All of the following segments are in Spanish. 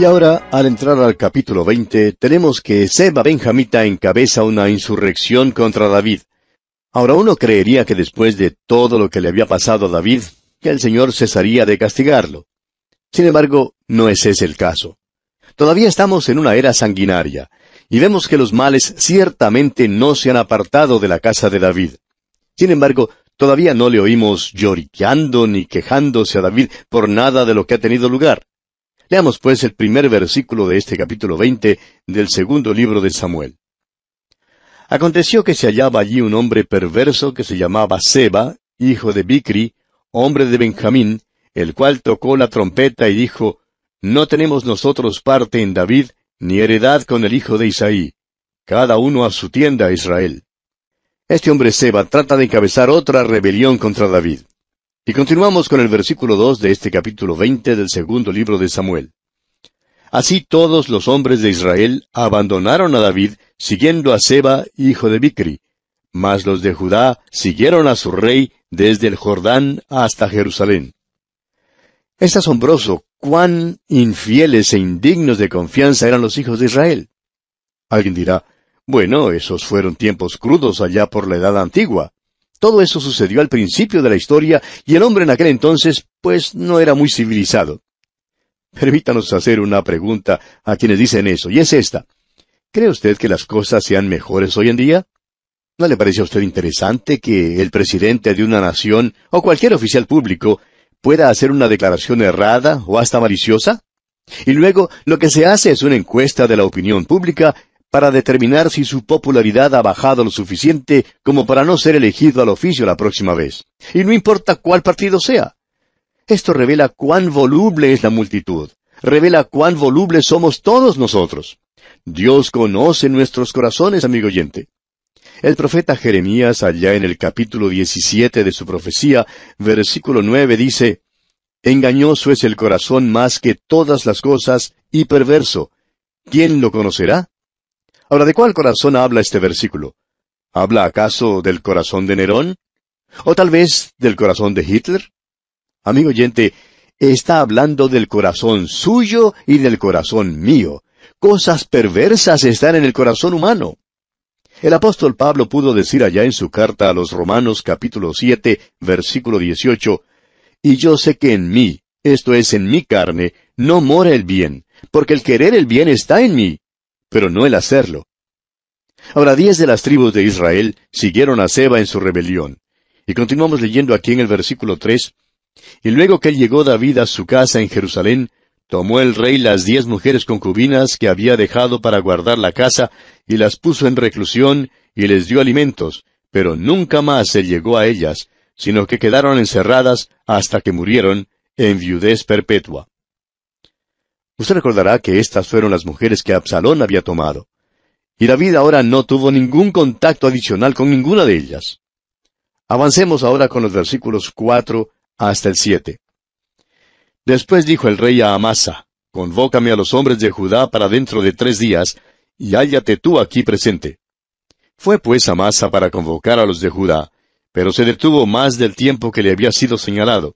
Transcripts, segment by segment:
Y ahora, al entrar al capítulo 20, tenemos que Seba Benjamita encabeza una insurrección contra David. Ahora uno creería que después de todo lo que le había pasado a David, que el Señor cesaría de castigarlo. Sin embargo, no es ese el caso. Todavía estamos en una era sanguinaria, y vemos que los males ciertamente no se han apartado de la casa de David. Sin embargo, todavía no le oímos lloriqueando ni quejándose a David por nada de lo que ha tenido lugar. Leamos pues el primer versículo de este capítulo veinte del segundo libro de Samuel. Aconteció que se hallaba allí un hombre perverso que se llamaba Seba, hijo de Bicri, hombre de Benjamín, el cual tocó la trompeta y dijo, No tenemos nosotros parte en David, ni heredad con el hijo de Isaí. Cada uno a su tienda, Israel. Este hombre Seba trata de encabezar otra rebelión contra David. Y continuamos con el versículo dos de este capítulo veinte del segundo libro de Samuel. Así todos los hombres de Israel abandonaron a David, siguiendo a Seba, hijo de Bicri, mas los de Judá siguieron a su rey desde el Jordán hasta Jerusalén. Es asombroso cuán infieles e indignos de confianza eran los hijos de Israel. Alguien dirá, bueno, esos fueron tiempos crudos allá por la edad antigua. Todo eso sucedió al principio de la historia y el hombre en aquel entonces, pues, no era muy civilizado. Permítanos hacer una pregunta a quienes dicen eso, y es esta. ¿Cree usted que las cosas sean mejores hoy en día? ¿No le parece a usted interesante que el presidente de una nación o cualquier oficial público pueda hacer una declaración errada o hasta maliciosa? Y luego lo que se hace es una encuesta de la opinión pública para determinar si su popularidad ha bajado lo suficiente como para no ser elegido al oficio la próxima vez. Y no importa cuál partido sea. Esto revela cuán voluble es la multitud. Revela cuán volubles somos todos nosotros. Dios conoce nuestros corazones, amigo oyente. El profeta Jeremías, allá en el capítulo 17 de su profecía, versículo 9, dice, Engañoso es el corazón más que todas las cosas y perverso. ¿Quién lo conocerá? Ahora, ¿de cuál corazón habla este versículo? ¿Habla acaso del corazón de Nerón? ¿O tal vez del corazón de Hitler? Amigo oyente, está hablando del corazón suyo y del corazón mío. Cosas perversas están en el corazón humano. El apóstol Pablo pudo decir allá en su carta a los Romanos capítulo 7, versículo 18, Y yo sé que en mí, esto es en mi carne, no mora el bien, porque el querer el bien está en mí, pero no el hacerlo. Ahora diez de las tribus de Israel siguieron a Seba en su rebelión. Y continuamos leyendo aquí en el versículo tres. Y luego que llegó David a su casa en Jerusalén, tomó el rey las diez mujeres concubinas que había dejado para guardar la casa, y las puso en reclusión, y les dio alimentos, pero nunca más se llegó a ellas, sino que quedaron encerradas hasta que murieron en viudez perpetua. Usted recordará que estas fueron las mujeres que Absalón había tomado. Y David ahora no tuvo ningún contacto adicional con ninguna de ellas. Avancemos ahora con los versículos cuatro hasta el siete. Después dijo el rey a Amasa, Convócame a los hombres de Judá para dentro de tres días, y hállate tú aquí presente. Fue pues Amasa para convocar a los de Judá, pero se detuvo más del tiempo que le había sido señalado.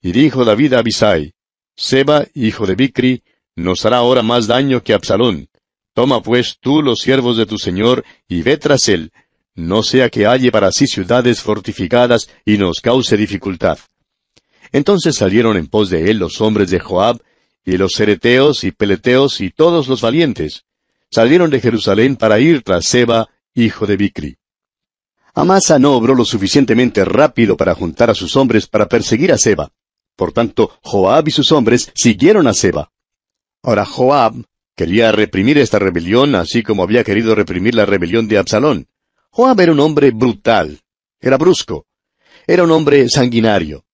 Y dijo David a Abisai, Seba, hijo de Bicri, nos hará ahora más daño que Absalón. Toma pues tú los siervos de tu señor y ve tras él, no sea que halle para sí ciudades fortificadas y nos cause dificultad. Entonces salieron en pos de él los hombres de Joab, y los cereteos y peleteos y todos los valientes. Salieron de Jerusalén para ir tras Seba, hijo de Bicri. Amasa no obró lo suficientemente rápido para juntar a sus hombres para perseguir a Seba. Por tanto, Joab y sus hombres siguieron a Seba. Ahora Joab quería reprimir esta rebelión así como había querido reprimir la rebelión de Absalón. Joab era un hombre brutal, era brusco, era un hombre sanguinario.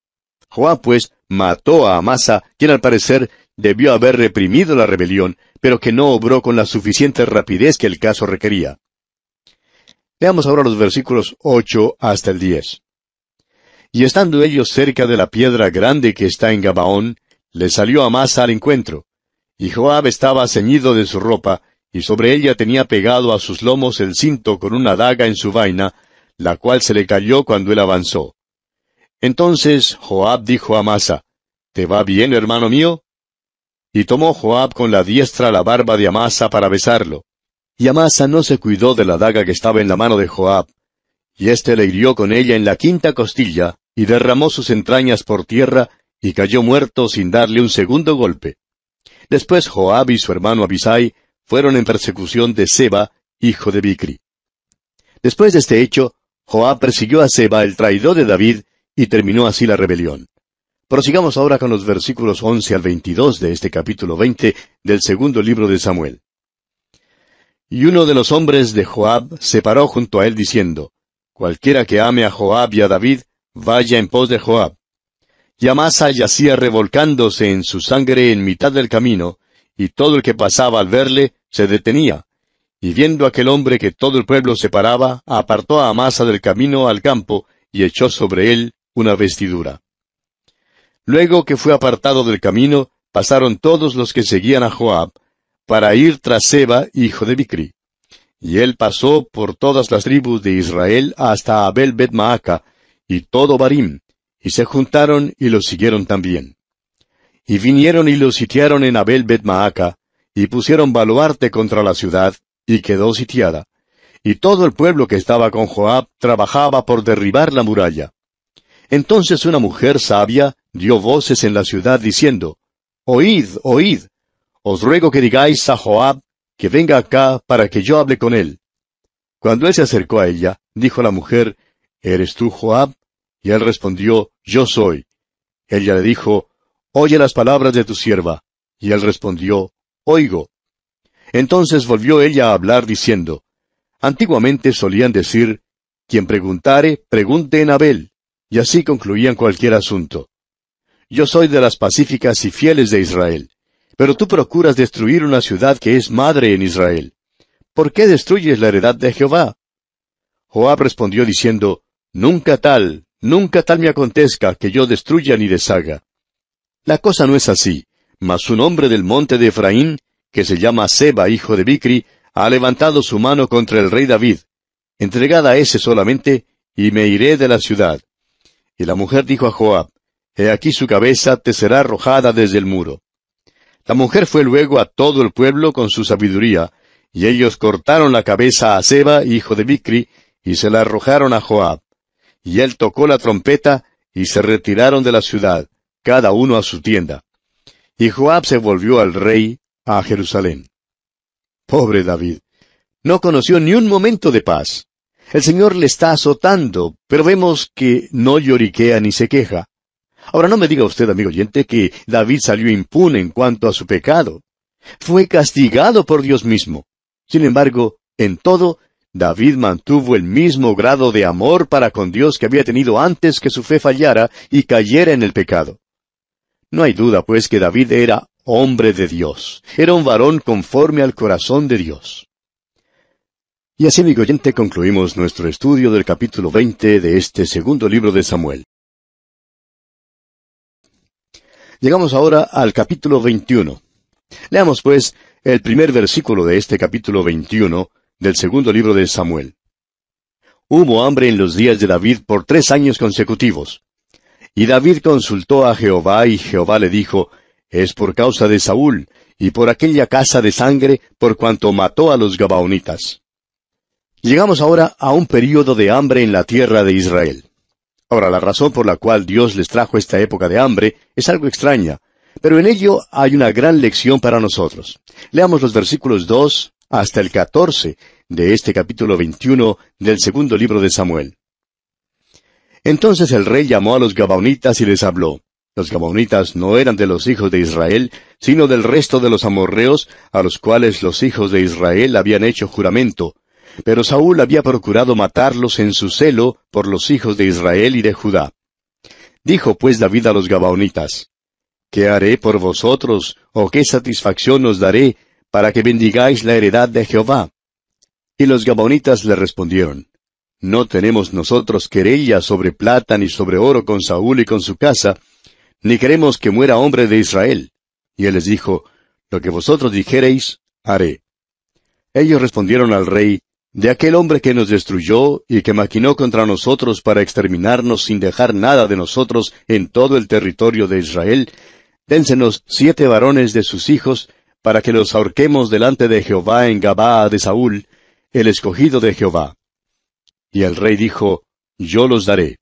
Joab, pues, mató a Amasa, quien al parecer debió haber reprimido la rebelión, pero que no obró con la suficiente rapidez que el caso requería. Veamos ahora los versículos ocho hasta el diez. Y estando ellos cerca de la piedra grande que está en Gabaón, le salió Amasa al encuentro. Y Joab estaba ceñido de su ropa, y sobre ella tenía pegado a sus lomos el cinto con una daga en su vaina, la cual se le cayó cuando él avanzó. Entonces Joab dijo a Amasa, ¿Te va bien, hermano mío? y tomó Joab con la diestra la barba de Amasa para besarlo. Y Amasa no se cuidó de la daga que estaba en la mano de Joab, y éste le hirió con ella en la quinta costilla, y derramó sus entrañas por tierra, y cayó muerto sin darle un segundo golpe. Después Joab y su hermano Abisai fueron en persecución de Seba, hijo de Bicri. Después de este hecho, Joab persiguió a Seba, el traidor de David, y terminó así la rebelión. Prosigamos ahora con los versículos once al veintidós de este capítulo veinte del segundo libro de Samuel. Y uno de los hombres de Joab se paró junto a él diciendo, Cualquiera que ame a Joab y a David, vaya en pos de Joab. Y Amasa yacía revolcándose en su sangre en mitad del camino, y todo el que pasaba al verle se detenía. Y viendo aquel hombre que todo el pueblo se paraba, apartó a Amasa del camino al campo, y echó sobre él una vestidura. Luego que fue apartado del camino, pasaron todos los que seguían a Joab, para ir tras Seba, hijo de Bicri. Y él pasó por todas las tribus de Israel hasta Abel Bet Maaca, y todo Barim, y se juntaron y los siguieron también. Y vinieron y los sitiaron en Abel Bet Maaca, y pusieron baluarte contra la ciudad, y quedó sitiada. Y todo el pueblo que estaba con Joab trabajaba por derribar la muralla. Entonces una mujer sabia dio voces en la ciudad diciendo, Oíd, oíd, os ruego que digáis a Joab que venga acá para que yo hable con él. Cuando él se acercó a ella, dijo la mujer, ¿Eres tú Joab? Y él respondió, Yo soy. Ella le dijo, Oye las palabras de tu sierva. Y él respondió, Oigo. Entonces volvió ella a hablar diciendo, Antiguamente solían decir, Quien preguntare, pregunte en Abel. Y así concluían cualquier asunto. Yo soy de las pacíficas y fieles de Israel. Pero tú procuras destruir una ciudad que es madre en Israel. ¿Por qué destruyes la heredad de Jehová? Joab respondió diciendo, Nunca tal, nunca tal me acontezca que yo destruya ni deshaga. La cosa no es así, mas un hombre del monte de Efraín, que se llama Seba, hijo de Bicri, ha levantado su mano contra el rey David. Entregada a ese solamente, y me iré de la ciudad. Y la mujer dijo a Joab, He aquí su cabeza te será arrojada desde el muro. La mujer fue luego a todo el pueblo con su sabiduría, y ellos cortaron la cabeza a Seba, hijo de Bicri, y se la arrojaron a Joab. Y él tocó la trompeta, y se retiraron de la ciudad, cada uno a su tienda. Y Joab se volvió al rey, a Jerusalén. Pobre David. No conoció ni un momento de paz. El Señor le está azotando, pero vemos que no lloriquea ni se queja. Ahora no me diga usted, amigo oyente, que David salió impune en cuanto a su pecado. Fue castigado por Dios mismo. Sin embargo, en todo, David mantuvo el mismo grado de amor para con Dios que había tenido antes que su fe fallara y cayera en el pecado. No hay duda, pues, que David era hombre de Dios. Era un varón conforme al corazón de Dios. Y así, amigo oyente, concluimos nuestro estudio del capítulo 20 de este segundo libro de Samuel. Llegamos ahora al capítulo 21. Leamos pues el primer versículo de este capítulo 21 del segundo libro de Samuel. Hubo hambre en los días de David por tres años consecutivos. Y David consultó a Jehová y Jehová le dijo, Es por causa de Saúl y por aquella casa de sangre por cuanto mató a los Gabaonitas. Llegamos ahora a un período de hambre en la tierra de Israel. Ahora, la razón por la cual Dios les trajo esta época de hambre es algo extraña, pero en ello hay una gran lección para nosotros. Leamos los versículos 2 hasta el 14 de este capítulo 21 del segundo libro de Samuel. Entonces el rey llamó a los Gabaonitas y les habló. Los Gabaonitas no eran de los hijos de Israel, sino del resto de los amorreos, a los cuales los hijos de Israel habían hecho juramento, pero Saúl había procurado matarlos en su celo por los hijos de Israel y de Judá. Dijo pues David a los Gabaonitas, ¿Qué haré por vosotros, o qué satisfacción os daré, para que bendigáis la heredad de Jehová? Y los Gabaonitas le respondieron, No tenemos nosotros querella sobre plata ni sobre oro con Saúl y con su casa, ni queremos que muera hombre de Israel. Y él les dijo, Lo que vosotros dijereis, haré. Ellos respondieron al rey, de aquel hombre que nos destruyó y que maquinó contra nosotros para exterminarnos sin dejar nada de nosotros en todo el territorio de Israel, Dénsenos siete varones de sus hijos, para que los ahorquemos delante de Jehová en Gabaa de Saúl, el escogido de Jehová. Y el rey dijo, Yo los daré.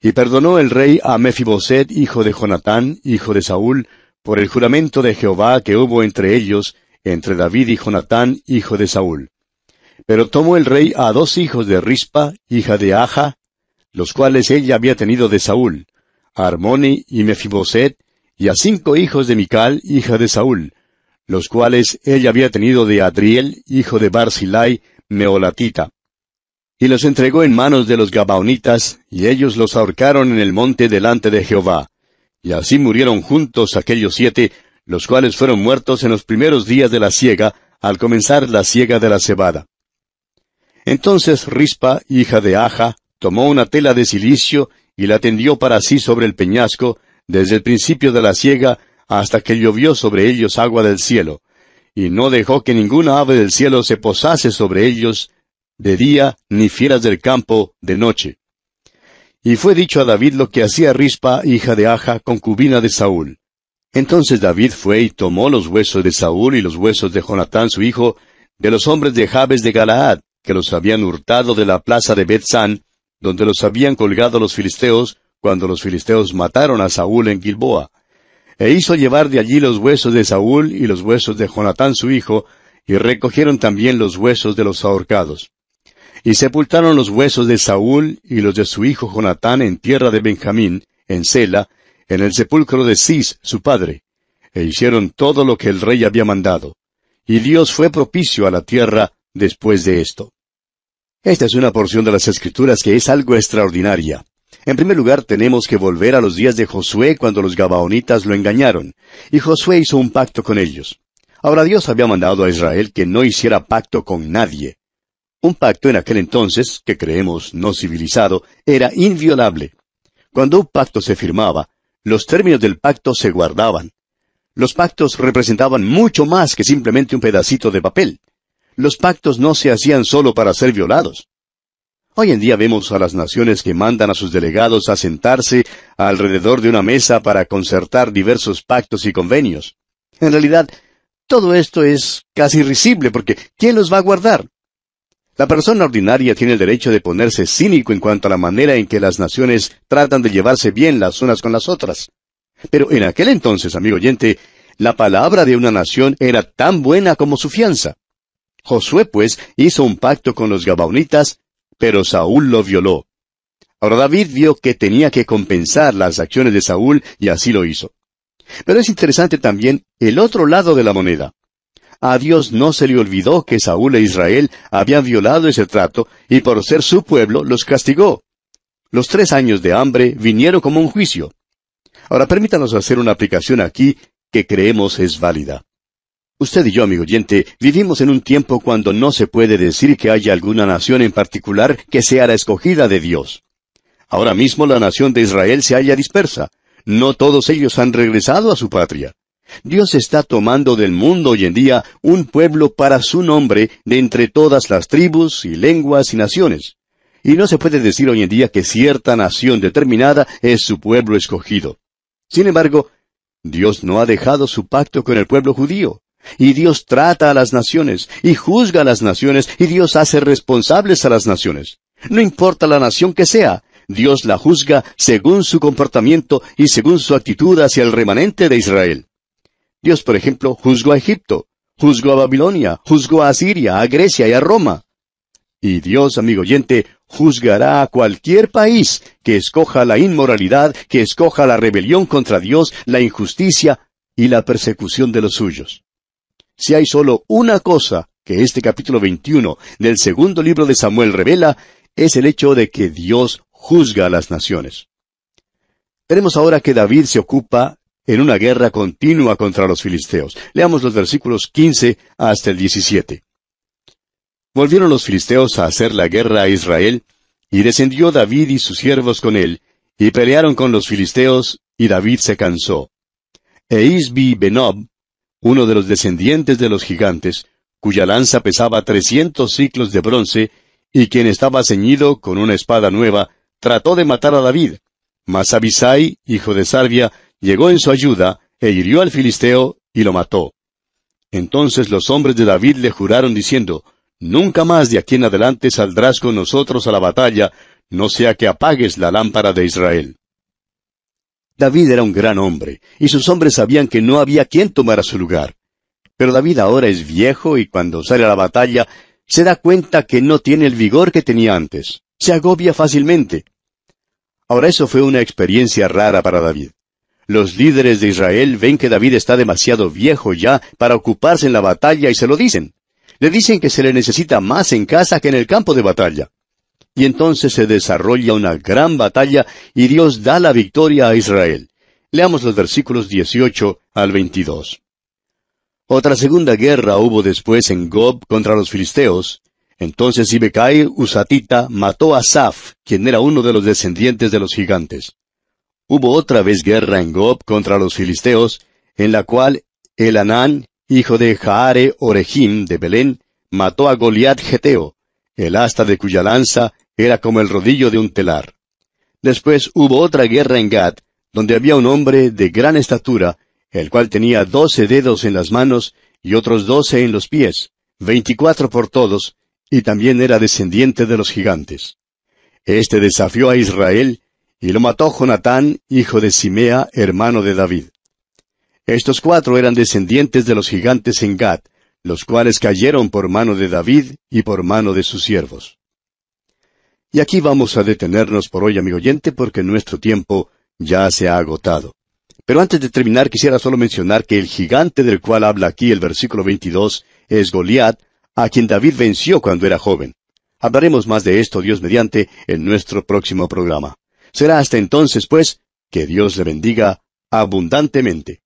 Y perdonó el rey a Mefiboset, hijo de Jonatán, hijo de Saúl, por el juramento de Jehová que hubo entre ellos, entre David y Jonatán, hijo de Saúl. Pero tomó el rey a dos hijos de Rispa, hija de Aja, los cuales ella había tenido de Saúl, a Armoni y Mefiboset, y a cinco hijos de Mical, hija de Saúl, los cuales ella había tenido de Adriel, hijo de Barzilai, meolatita. Y los entregó en manos de los Gabaonitas, y ellos los ahorcaron en el monte delante de Jehová. Y así murieron juntos aquellos siete, los cuales fueron muertos en los primeros días de la siega, al comenzar la siega de la cebada. Entonces Rispa, hija de Aja, tomó una tela de silicio y la tendió para sí sobre el peñasco, desde el principio de la siega hasta que llovió sobre ellos agua del cielo, y no dejó que ninguna ave del cielo se posase sobre ellos de día, ni fieras del campo de noche. Y fue dicho a David lo que hacía Rispa, hija de Aja, concubina de Saúl. Entonces David fue y tomó los huesos de Saúl y los huesos de Jonatán su hijo, de los hombres de Jabes de Galaad, que los habían hurtado de la plaza de Bethsan, donde los habían colgado los filisteos, cuando los filisteos mataron a Saúl en Gilboa e hizo llevar de allí los huesos de Saúl y los huesos de Jonatán su hijo, y recogieron también los huesos de los ahorcados. Y sepultaron los huesos de Saúl y los de su hijo Jonatán en tierra de Benjamín, en Sela, en el sepulcro de Cis, su padre, e hicieron todo lo que el rey había mandado. Y Dios fue propicio a la tierra después de esto. Esta es una porción de las Escrituras que es algo extraordinaria. En primer lugar, tenemos que volver a los días de Josué cuando los Gabaonitas lo engañaron, y Josué hizo un pacto con ellos. Ahora Dios había mandado a Israel que no hiciera pacto con nadie. Un pacto en aquel entonces, que creemos no civilizado, era inviolable. Cuando un pacto se firmaba, los términos del pacto se guardaban. Los pactos representaban mucho más que simplemente un pedacito de papel. Los pactos no se hacían solo para ser violados. Hoy en día vemos a las naciones que mandan a sus delegados a sentarse alrededor de una mesa para concertar diversos pactos y convenios. En realidad, todo esto es casi risible porque ¿quién los va a guardar? La persona ordinaria tiene el derecho de ponerse cínico en cuanto a la manera en que las naciones tratan de llevarse bien las unas con las otras. Pero en aquel entonces, amigo oyente, la palabra de una nación era tan buena como su fianza. Josué, pues, hizo un pacto con los Gabaonitas pero Saúl lo violó. Ahora David vio que tenía que compensar las acciones de Saúl y así lo hizo. Pero es interesante también el otro lado de la moneda. A Dios no se le olvidó que Saúl e Israel habían violado ese trato y por ser su pueblo los castigó. Los tres años de hambre vinieron como un juicio. Ahora permítanos hacer una aplicación aquí que creemos es válida. Usted y yo, amigo oyente, vivimos en un tiempo cuando no se puede decir que haya alguna nación en particular que sea la escogida de Dios. Ahora mismo la nación de Israel se halla dispersa. No todos ellos han regresado a su patria. Dios está tomando del mundo hoy en día un pueblo para su nombre de entre todas las tribus y lenguas y naciones. Y no se puede decir hoy en día que cierta nación determinada es su pueblo escogido. Sin embargo, Dios no ha dejado su pacto con el pueblo judío. Y Dios trata a las naciones, y juzga a las naciones, y Dios hace responsables a las naciones. No importa la nación que sea, Dios la juzga según su comportamiento y según su actitud hacia el remanente de Israel. Dios, por ejemplo, juzgó a Egipto, juzgó a Babilonia, juzgó a Asiria, a Grecia y a Roma. Y Dios, amigo oyente, juzgará a cualquier país que escoja la inmoralidad, que escoja la rebelión contra Dios, la injusticia y la persecución de los suyos. Si hay solo una cosa que este capítulo 21 del segundo libro de Samuel revela, es el hecho de que Dios juzga a las naciones. Tenemos ahora que David se ocupa en una guerra continua contra los filisteos. Leamos los versículos 15 hasta el 17. Volvieron los filisteos a hacer la guerra a Israel, y descendió David y sus siervos con él, y pelearon con los filisteos, y David se cansó. E Isbi Benob, uno de los descendientes de los gigantes, cuya lanza pesaba trescientos ciclos de bronce, y quien estaba ceñido con una espada nueva, trató de matar a David. Mas Abisai, hijo de Sarvia, llegó en su ayuda, e hirió al filisteo y lo mató. Entonces los hombres de David le juraron diciendo, Nunca más de aquí en adelante saldrás con nosotros a la batalla, no sea que apagues la lámpara de Israel. David era un gran hombre, y sus hombres sabían que no había quien tomara su lugar. Pero David ahora es viejo y cuando sale a la batalla se da cuenta que no tiene el vigor que tenía antes. Se agobia fácilmente. Ahora eso fue una experiencia rara para David. Los líderes de Israel ven que David está demasiado viejo ya para ocuparse en la batalla y se lo dicen. Le dicen que se le necesita más en casa que en el campo de batalla. Y entonces se desarrolla una gran batalla y Dios da la victoria a Israel. Leamos los versículos 18 al 22. Otra segunda guerra hubo después en Gob contra los filisteos. Entonces Ibecai Usatita mató a Saf, quien era uno de los descendientes de los gigantes. Hubo otra vez guerra en Gob contra los filisteos, en la cual Elanán, hijo de Jaare Orejim de Belén, mató a Goliat Geteo, el asta de cuya lanza era como el rodillo de un telar. Después hubo otra guerra en Gad, donde había un hombre de gran estatura, el cual tenía doce dedos en las manos y otros doce en los pies, veinticuatro por todos, y también era descendiente de los gigantes. Este desafió a Israel y lo mató Jonatán, hijo de Simea, hermano de David. Estos cuatro eran descendientes de los gigantes en Gad, los cuales cayeron por mano de David y por mano de sus siervos. Y aquí vamos a detenernos por hoy, amigo oyente, porque nuestro tiempo ya se ha agotado. Pero antes de terminar quisiera solo mencionar que el gigante del cual habla aquí el versículo 22 es Goliat, a quien David venció cuando era joven. Hablaremos más de esto, Dios mediante, en nuestro próximo programa. Será hasta entonces, pues, que Dios le bendiga abundantemente.